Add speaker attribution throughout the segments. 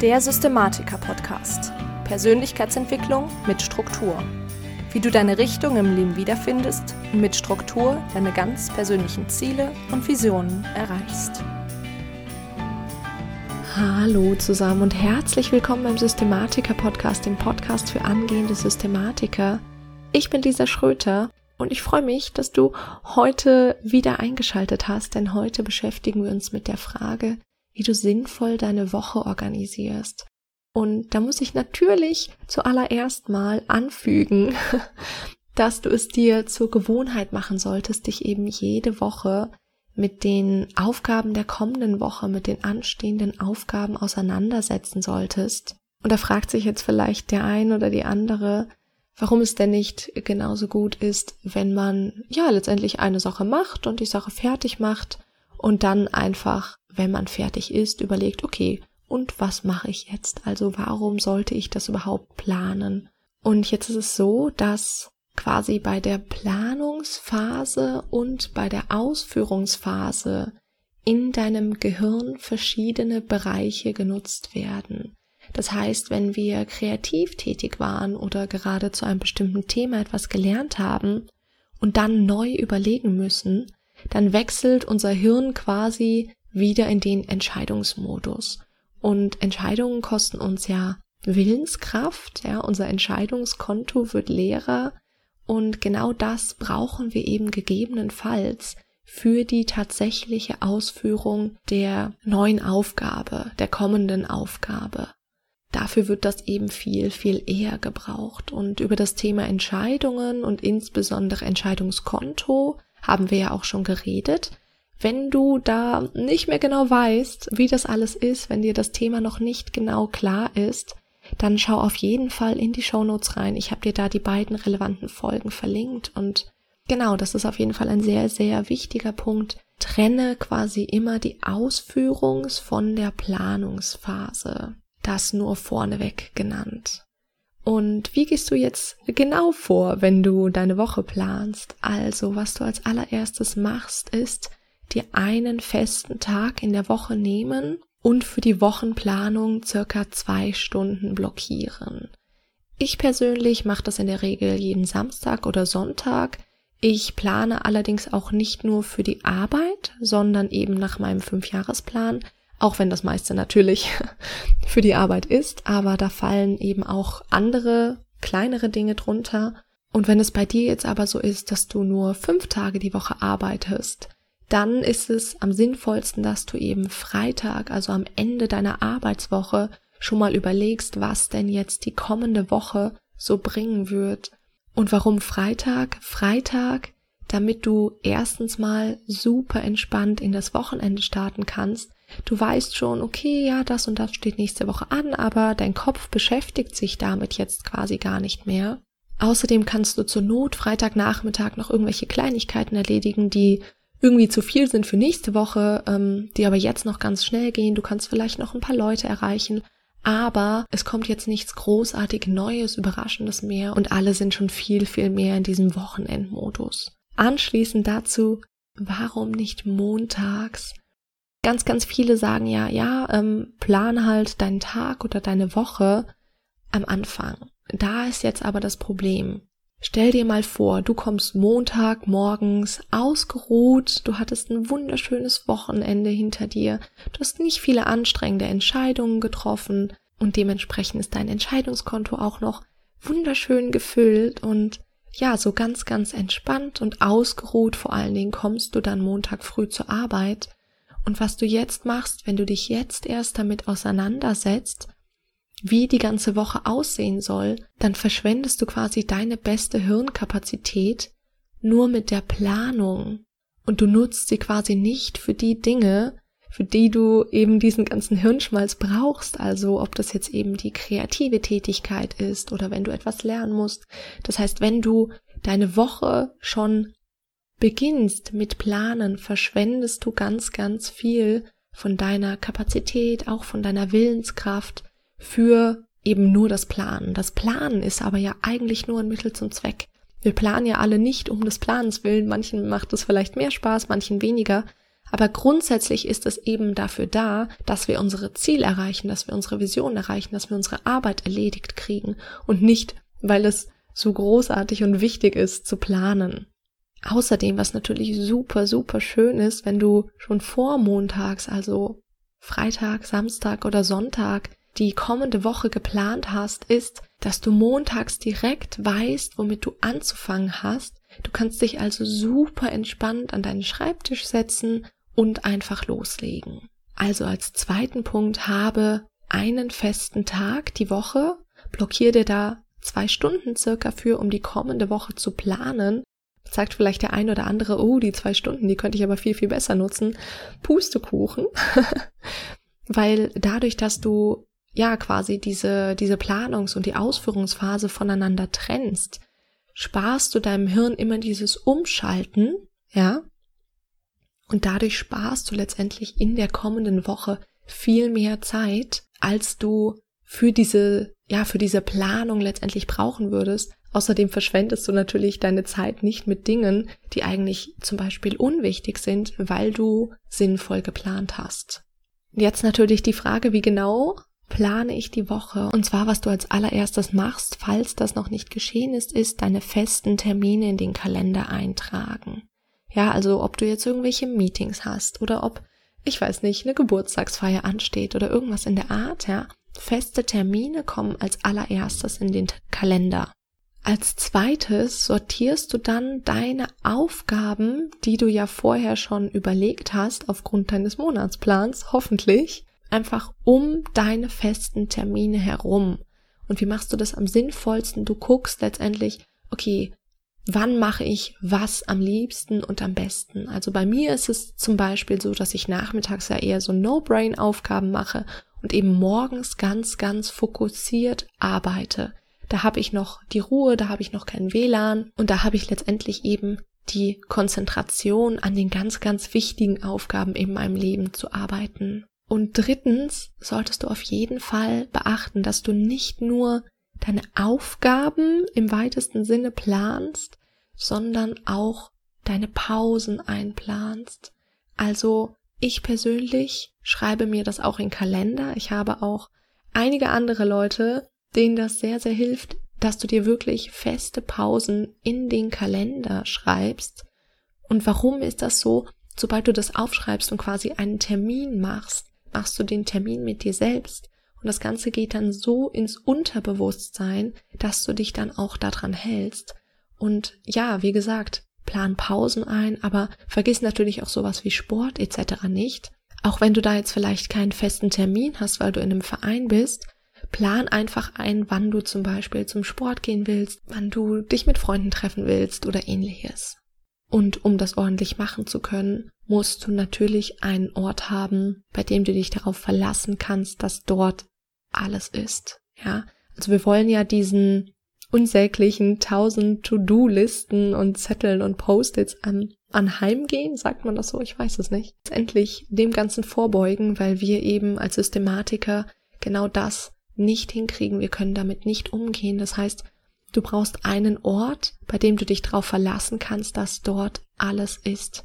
Speaker 1: Der Systematiker-Podcast. Persönlichkeitsentwicklung mit Struktur. Wie du deine Richtung im Leben wiederfindest und mit Struktur deine ganz persönlichen Ziele und Visionen erreichst.
Speaker 2: Hallo zusammen und herzlich willkommen beim Systematiker-Podcast, dem Podcast für angehende Systematiker. Ich bin Lisa Schröter und ich freue mich, dass du heute wieder eingeschaltet hast, denn heute beschäftigen wir uns mit der Frage, wie du sinnvoll deine Woche organisierst. Und da muss ich natürlich zuallererst mal anfügen, dass du es dir zur Gewohnheit machen solltest, dich eben jede Woche mit den Aufgaben der kommenden Woche, mit den anstehenden Aufgaben auseinandersetzen solltest. Und da fragt sich jetzt vielleicht der ein oder die andere, warum es denn nicht genauso gut ist, wenn man ja letztendlich eine Sache macht und die Sache fertig macht und dann einfach, wenn man fertig ist, überlegt, okay, und was mache ich jetzt? Also warum sollte ich das überhaupt planen? Und jetzt ist es so, dass quasi bei der Planungsphase und bei der Ausführungsphase in deinem Gehirn verschiedene Bereiche genutzt werden. Das heißt, wenn wir kreativ tätig waren oder gerade zu einem bestimmten Thema etwas gelernt haben und dann neu überlegen müssen, dann wechselt unser Hirn quasi wieder in den Entscheidungsmodus. Und Entscheidungen kosten uns ja Willenskraft, ja, unser Entscheidungskonto wird leerer und genau das brauchen wir eben gegebenenfalls für die tatsächliche Ausführung der neuen Aufgabe, der kommenden Aufgabe. Dafür wird das eben viel, viel eher gebraucht. Und über das Thema Entscheidungen und insbesondere Entscheidungskonto haben wir ja auch schon geredet. Wenn du da nicht mehr genau weißt, wie das alles ist, wenn dir das Thema noch nicht genau klar ist, dann schau auf jeden Fall in die Show Notes rein. Ich habe dir da die beiden relevanten Folgen verlinkt und genau, das ist auf jeden Fall ein sehr, sehr wichtiger Punkt. Trenne quasi immer die Ausführungs von der Planungsphase. Das nur vorneweg genannt. Und wie gehst du jetzt genau vor, wenn du deine Woche planst? Also, was du als allererstes machst, ist dir einen festen Tag in der Woche nehmen und für die Wochenplanung circa zwei Stunden blockieren. Ich persönlich mache das in der Regel jeden Samstag oder Sonntag. Ich plane allerdings auch nicht nur für die Arbeit, sondern eben nach meinem Fünfjahresplan, auch wenn das meiste natürlich für die Arbeit ist, aber da fallen eben auch andere kleinere Dinge drunter. Und wenn es bei dir jetzt aber so ist, dass du nur fünf Tage die Woche arbeitest, dann ist es am sinnvollsten, dass du eben Freitag, also am Ende deiner Arbeitswoche, schon mal überlegst, was denn jetzt die kommende Woche so bringen wird. Und warum Freitag? Freitag, damit du erstens mal super entspannt in das Wochenende starten kannst, Du weißt schon, okay, ja, das und das steht nächste Woche an, aber dein Kopf beschäftigt sich damit jetzt quasi gar nicht mehr. Außerdem kannst du zur Not Freitagnachmittag noch irgendwelche Kleinigkeiten erledigen, die irgendwie zu viel sind für nächste Woche, ähm, die aber jetzt noch ganz schnell gehen. Du kannst vielleicht noch ein paar Leute erreichen, aber es kommt jetzt nichts großartig Neues, Überraschendes mehr und alle sind schon viel, viel mehr in diesem Wochenendmodus. Anschließend dazu, warum nicht montags ganz, ganz viele sagen ja, ja, ähm, plan halt deinen Tag oder deine Woche am Anfang. Da ist jetzt aber das Problem. Stell dir mal vor, du kommst Montag morgens ausgeruht, du hattest ein wunderschönes Wochenende hinter dir, du hast nicht viele anstrengende Entscheidungen getroffen und dementsprechend ist dein Entscheidungskonto auch noch wunderschön gefüllt und ja, so ganz, ganz entspannt und ausgeruht vor allen Dingen kommst du dann Montag früh zur Arbeit und was du jetzt machst, wenn du dich jetzt erst damit auseinandersetzt, wie die ganze Woche aussehen soll, dann verschwendest du quasi deine beste Hirnkapazität nur mit der Planung und du nutzt sie quasi nicht für die Dinge, für die du eben diesen ganzen Hirnschmalz brauchst, also ob das jetzt eben die kreative Tätigkeit ist oder wenn du etwas lernen musst. Das heißt, wenn du deine Woche schon beginnst mit Planen, verschwendest du ganz, ganz viel von deiner Kapazität, auch von deiner Willenskraft für eben nur das Planen. Das Planen ist aber ja eigentlich nur ein Mittel zum Zweck. Wir planen ja alle nicht um des Planens willen. Manchen macht es vielleicht mehr Spaß, manchen weniger. Aber grundsätzlich ist es eben dafür da, dass wir unsere Ziele erreichen, dass wir unsere Vision erreichen, dass wir unsere Arbeit erledigt kriegen und nicht, weil es so großartig und wichtig ist zu planen. Außerdem, was natürlich super, super schön ist, wenn du schon vor montags, also Freitag, Samstag oder Sonntag, die kommende Woche geplant hast, ist, dass du montags direkt weißt, womit du anzufangen hast. Du kannst dich also super entspannt an deinen Schreibtisch setzen und einfach loslegen. Also als zweiten Punkt habe einen festen Tag die Woche, blockier dir da zwei Stunden circa für, um die kommende Woche zu planen. Sagt vielleicht der ein oder andere, oh, die zwei Stunden, die könnte ich aber viel, viel besser nutzen. Pustekuchen. Weil dadurch, dass du ja quasi diese, diese Planungs- und die Ausführungsphase voneinander trennst, sparst du deinem Hirn immer dieses Umschalten, ja, und dadurch sparst du letztendlich in der kommenden Woche viel mehr Zeit, als du für diese, ja, für diese Planung letztendlich brauchen würdest. Außerdem verschwendest du natürlich deine Zeit nicht mit Dingen, die eigentlich zum Beispiel unwichtig sind, weil du sinnvoll geplant hast. Jetzt natürlich die Frage, wie genau plane ich die Woche. Und zwar, was du als allererstes machst, falls das noch nicht geschehen ist, ist deine festen Termine in den Kalender eintragen. Ja, also ob du jetzt irgendwelche Meetings hast oder ob, ich weiß nicht, eine Geburtstagsfeier ansteht oder irgendwas in der Art, ja. Feste Termine kommen als allererstes in den Kalender. Als zweites sortierst du dann deine Aufgaben, die du ja vorher schon überlegt hast, aufgrund deines Monatsplans, hoffentlich, einfach um deine festen Termine herum. Und wie machst du das am sinnvollsten? Du guckst letztendlich, okay, wann mache ich was am liebsten und am besten. Also bei mir ist es zum Beispiel so, dass ich nachmittags ja eher so No-Brain-Aufgaben mache und eben morgens ganz, ganz fokussiert arbeite. Da habe ich noch die Ruhe, da habe ich noch kein WLAN und da habe ich letztendlich eben die Konzentration an den ganz, ganz wichtigen Aufgaben in meinem Leben zu arbeiten. Und drittens solltest du auf jeden Fall beachten, dass du nicht nur deine Aufgaben im weitesten Sinne planst, sondern auch deine Pausen einplanst. Also ich persönlich schreibe mir das auch in Kalender. Ich habe auch einige andere Leute, denen das sehr, sehr hilft, dass du dir wirklich feste Pausen in den Kalender schreibst. Und warum ist das so? Sobald du das aufschreibst und quasi einen Termin machst, machst du den Termin mit dir selbst und das Ganze geht dann so ins Unterbewusstsein, dass du dich dann auch daran hältst. Und ja, wie gesagt, plan Pausen ein, aber vergiss natürlich auch sowas wie Sport etc. nicht. Auch wenn du da jetzt vielleicht keinen festen Termin hast, weil du in einem Verein bist, plan einfach ein, wann du zum Beispiel zum Sport gehen willst, wann du dich mit Freunden treffen willst oder ähnliches. Und um das ordentlich machen zu können, musst du natürlich einen Ort haben, bei dem du dich darauf verlassen kannst, dass dort alles ist. Ja, also wir wollen ja diesen unsäglichen tausend To-Do-Listen und Zetteln und Post-its an, anheimgehen, sagt man das so? Ich weiß es nicht. Endlich dem Ganzen vorbeugen, weil wir eben als Systematiker genau das nicht hinkriegen. Wir können damit nicht umgehen. Das heißt, du brauchst einen Ort, bei dem du dich darauf verlassen kannst, dass dort alles ist.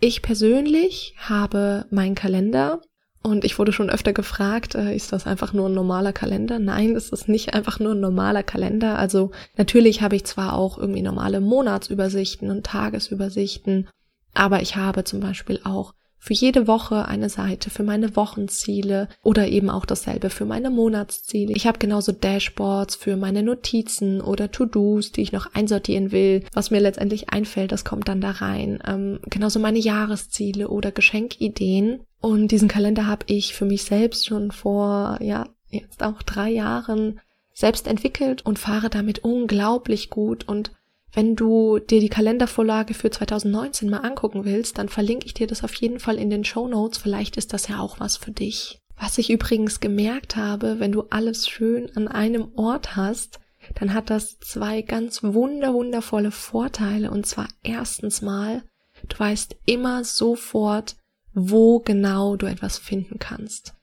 Speaker 2: Ich persönlich habe meinen Kalender und ich wurde schon öfter gefragt, äh, ist das einfach nur ein normaler Kalender? Nein, es ist nicht einfach nur ein normaler Kalender. Also natürlich habe ich zwar auch irgendwie normale Monatsübersichten und Tagesübersichten, aber ich habe zum Beispiel auch für jede Woche eine Seite für meine Wochenziele oder eben auch dasselbe für meine Monatsziele. Ich habe genauso Dashboards für meine Notizen oder To-Dos, die ich noch einsortieren will. Was mir letztendlich einfällt, das kommt dann da rein. Ähm, genauso meine Jahresziele oder Geschenkideen. Und diesen Kalender habe ich für mich selbst schon vor, ja, jetzt auch drei Jahren selbst entwickelt und fahre damit unglaublich gut und wenn du dir die Kalendervorlage für 2019 mal angucken willst, dann verlinke ich dir das auf jeden Fall in den Show Notes. Vielleicht ist das ja auch was für dich. Was ich übrigens gemerkt habe, wenn du alles schön an einem Ort hast, dann hat das zwei ganz wunder wundervolle Vorteile. Und zwar erstens mal, du weißt immer sofort, wo genau du etwas finden kannst.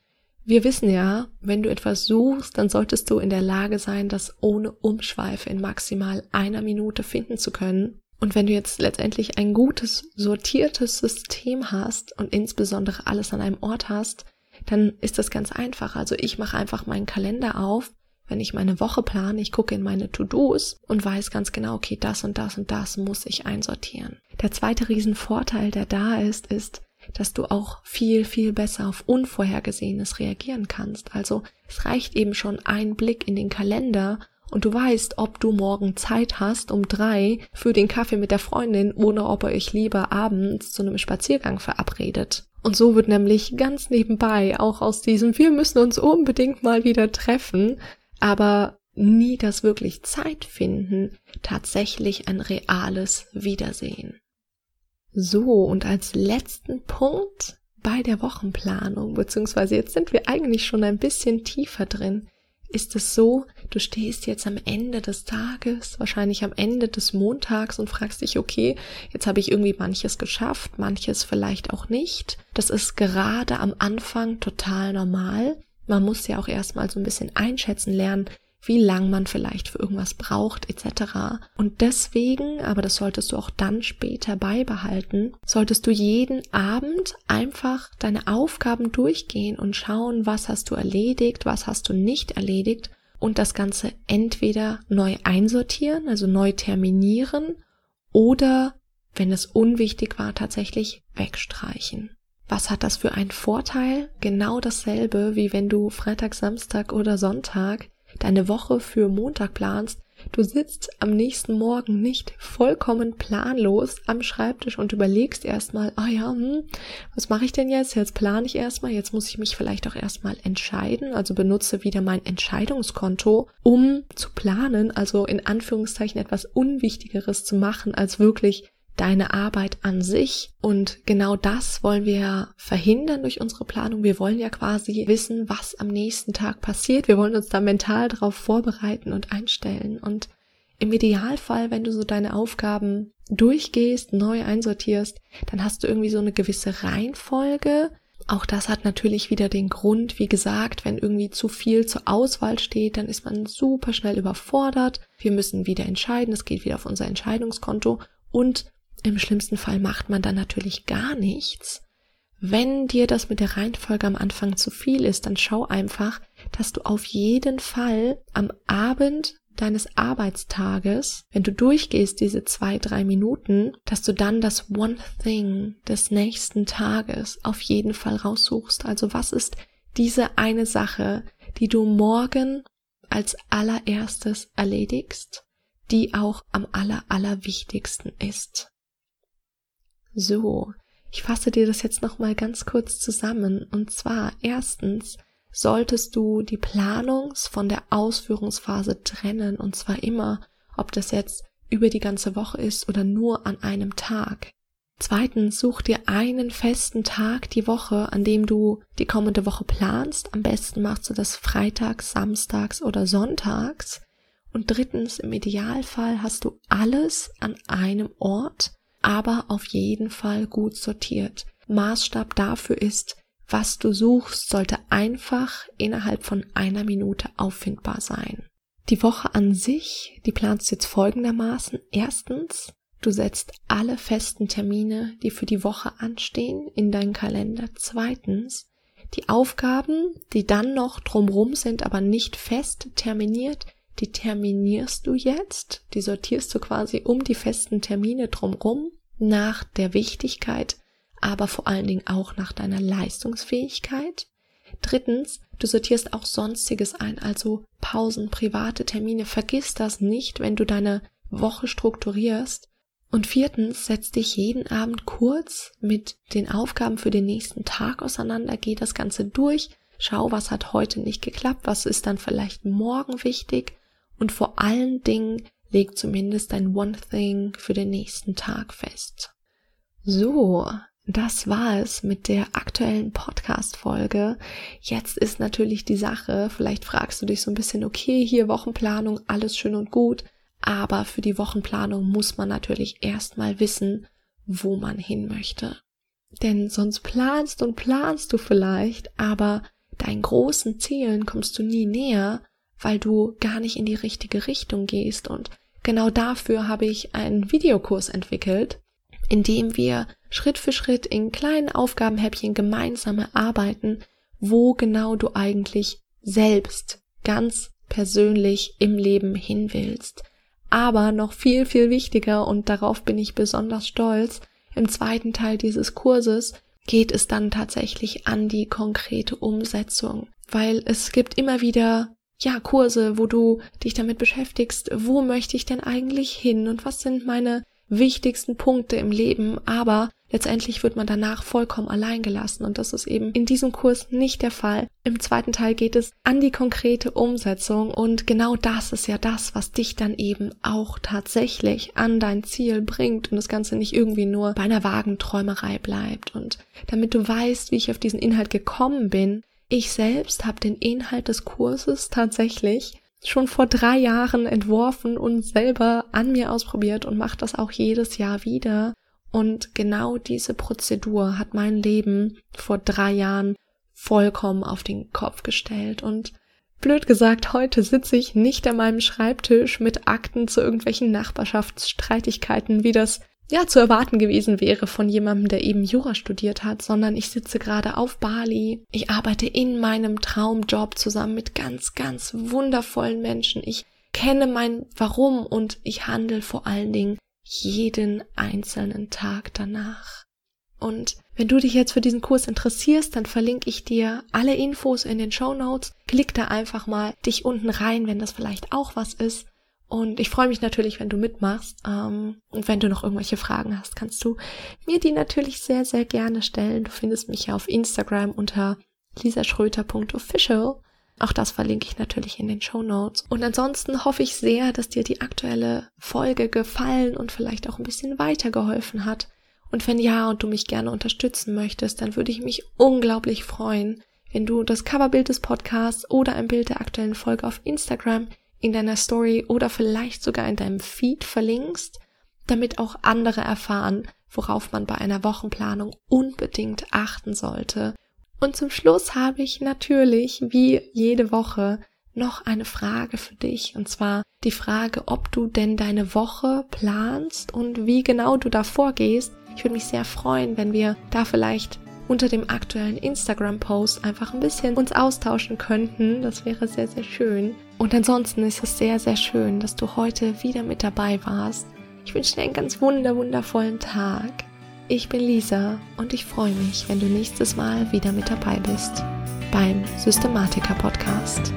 Speaker 2: Wir wissen ja, wenn du etwas suchst, dann solltest du in der Lage sein, das ohne Umschweife in maximal einer Minute finden zu können. Und wenn du jetzt letztendlich ein gutes, sortiertes System hast und insbesondere alles an einem Ort hast, dann ist das ganz einfach. Also ich mache einfach meinen Kalender auf, wenn ich meine Woche plane, ich gucke in meine To-Dos und weiß ganz genau, okay, das und das und das muss ich einsortieren. Der zweite Riesenvorteil, der da ist, ist, dass du auch viel, viel besser auf Unvorhergesehenes reagieren kannst. Also es reicht eben schon ein Blick in den Kalender und du weißt, ob du morgen Zeit hast um drei für den Kaffee mit der Freundin oder ob ihr euch lieber abends zu einem Spaziergang verabredet. Und so wird nämlich ganz nebenbei auch aus diesem Wir müssen uns unbedingt mal wieder treffen, aber nie das wirklich Zeit finden, tatsächlich ein reales Wiedersehen. So, und als letzten Punkt bei der Wochenplanung, beziehungsweise jetzt sind wir eigentlich schon ein bisschen tiefer drin, ist es so, du stehst jetzt am Ende des Tages, wahrscheinlich am Ende des Montags und fragst dich, okay, jetzt habe ich irgendwie manches geschafft, manches vielleicht auch nicht. Das ist gerade am Anfang total normal. Man muss ja auch erstmal so ein bisschen einschätzen lernen, wie lang man vielleicht für irgendwas braucht etc. Und deswegen, aber das solltest du auch dann später beibehalten, solltest du jeden Abend einfach deine Aufgaben durchgehen und schauen, was hast du erledigt, was hast du nicht erledigt und das Ganze entweder neu einsortieren, also neu terminieren oder, wenn es unwichtig war, tatsächlich wegstreichen. Was hat das für einen Vorteil? Genau dasselbe, wie wenn du Freitag, Samstag oder Sonntag deine Woche für Montag planst, du sitzt am nächsten Morgen nicht vollkommen planlos am Schreibtisch und überlegst erstmal, ah ja, hm, was mache ich denn jetzt? Jetzt plane ich erstmal, jetzt muss ich mich vielleicht auch erstmal entscheiden, also benutze wieder mein Entscheidungskonto, um zu planen, also in Anführungszeichen etwas Unwichtigeres zu machen, als wirklich deine Arbeit an sich. Und genau das wollen wir verhindern durch unsere Planung. Wir wollen ja quasi wissen, was am nächsten Tag passiert. Wir wollen uns da mental darauf vorbereiten und einstellen. Und im Idealfall, wenn du so deine Aufgaben durchgehst, neu einsortierst, dann hast du irgendwie so eine gewisse Reihenfolge. Auch das hat natürlich wieder den Grund, wie gesagt, wenn irgendwie zu viel zur Auswahl steht, dann ist man super schnell überfordert. Wir müssen wieder entscheiden, es geht wieder auf unser Entscheidungskonto und im schlimmsten Fall macht man dann natürlich gar nichts. Wenn dir das mit der Reihenfolge am Anfang zu viel ist, dann schau einfach, dass du auf jeden Fall am Abend deines Arbeitstages, wenn du durchgehst diese zwei, drei Minuten, dass du dann das One Thing des nächsten Tages auf jeden Fall raussuchst. Also was ist diese eine Sache, die du morgen als allererstes erledigst, die auch am aller, allerwichtigsten ist. So, ich fasse dir das jetzt nochmal ganz kurz zusammen. Und zwar erstens solltest du die Planungs- von der Ausführungsphase trennen. Und zwar immer, ob das jetzt über die ganze Woche ist oder nur an einem Tag. Zweitens, such dir einen festen Tag die Woche, an dem du die kommende Woche planst. Am besten machst du das freitags, samstags oder sonntags. Und drittens, im Idealfall hast du alles an einem Ort, aber auf jeden Fall gut sortiert. Maßstab dafür ist, was du suchst, sollte einfach innerhalb von einer Minute auffindbar sein. Die Woche an sich, die planst du jetzt folgendermaßen. Erstens, du setzt alle festen Termine, die für die Woche anstehen, in deinen Kalender. Zweitens, die Aufgaben, die dann noch drumrum sind, aber nicht fest terminiert, die terminierst du jetzt, die sortierst du quasi um die festen Termine drumrum nach der Wichtigkeit, aber vor allen Dingen auch nach deiner Leistungsfähigkeit. Drittens, du sortierst auch Sonstiges ein, also Pausen, private Termine. Vergiss das nicht, wenn du deine Woche strukturierst. Und viertens, setz dich jeden Abend kurz mit den Aufgaben für den nächsten Tag auseinander, geh das Ganze durch, schau, was hat heute nicht geklappt, was ist dann vielleicht morgen wichtig und vor allen Dingen leg zumindest ein One Thing für den nächsten Tag fest. So, das war es mit der aktuellen Podcast-Folge. Jetzt ist natürlich die Sache, vielleicht fragst du dich so ein bisschen, okay, hier Wochenplanung, alles schön und gut, aber für die Wochenplanung muss man natürlich erstmal wissen, wo man hin möchte. Denn sonst planst und planst du vielleicht, aber deinen großen Zielen kommst du nie näher, weil du gar nicht in die richtige Richtung gehst und genau dafür habe ich einen Videokurs entwickelt, in dem wir Schritt für Schritt in kleinen Aufgabenhäppchen gemeinsam erarbeiten, wo genau du eigentlich selbst ganz persönlich im Leben hin willst. Aber noch viel, viel wichtiger, und darauf bin ich besonders stolz, im zweiten Teil dieses Kurses geht es dann tatsächlich an die konkrete Umsetzung, weil es gibt immer wieder ja, Kurse, wo du dich damit beschäftigst, wo möchte ich denn eigentlich hin und was sind meine wichtigsten Punkte im Leben, aber letztendlich wird man danach vollkommen allein gelassen und das ist eben in diesem Kurs nicht der Fall. Im zweiten Teil geht es an die konkrete Umsetzung und genau das ist ja das, was dich dann eben auch tatsächlich an dein Ziel bringt und das Ganze nicht irgendwie nur bei einer vagen Träumerei bleibt und damit du weißt, wie ich auf diesen Inhalt gekommen bin, ich selbst habe den Inhalt des Kurses tatsächlich schon vor drei Jahren entworfen und selber an mir ausprobiert und mache das auch jedes Jahr wieder. Und genau diese Prozedur hat mein Leben vor drei Jahren vollkommen auf den Kopf gestellt. Und blöd gesagt, heute sitze ich nicht an meinem Schreibtisch mit Akten zu irgendwelchen Nachbarschaftsstreitigkeiten, wie das ja zu erwarten gewesen wäre von jemandem, der eben Jura studiert hat, sondern ich sitze gerade auf Bali. Ich arbeite in meinem Traumjob zusammen mit ganz, ganz wundervollen Menschen. Ich kenne mein Warum und ich handle vor allen Dingen jeden einzelnen Tag danach. Und wenn du dich jetzt für diesen Kurs interessierst, dann verlinke ich dir alle Infos in den Show Notes. Klick da einfach mal dich unten rein, wenn das vielleicht auch was ist. Und ich freue mich natürlich, wenn du mitmachst. Ähm, und wenn du noch irgendwelche Fragen hast, kannst du mir die natürlich sehr, sehr gerne stellen. Du findest mich ja auf Instagram unter lisaschröter.official. Auch das verlinke ich natürlich in den Show Notes. Und ansonsten hoffe ich sehr, dass dir die aktuelle Folge gefallen und vielleicht auch ein bisschen weitergeholfen hat. Und wenn ja und du mich gerne unterstützen möchtest, dann würde ich mich unglaublich freuen, wenn du das Coverbild des Podcasts oder ein Bild der aktuellen Folge auf Instagram in deiner Story oder vielleicht sogar in deinem Feed verlinkst, damit auch andere erfahren, worauf man bei einer Wochenplanung unbedingt achten sollte. Und zum Schluss habe ich natürlich, wie jede Woche, noch eine Frage für dich. Und zwar die Frage, ob du denn deine Woche planst und wie genau du da vorgehst. Ich würde mich sehr freuen, wenn wir da vielleicht unter dem aktuellen Instagram-Post einfach ein bisschen uns austauschen könnten. Das wäre sehr, sehr schön. Und ansonsten ist es sehr, sehr schön, dass du heute wieder mit dabei warst. Ich wünsche dir einen ganz wunder, wundervollen Tag. Ich bin Lisa und ich freue mich, wenn du nächstes Mal wieder mit dabei bist beim Systematiker Podcast.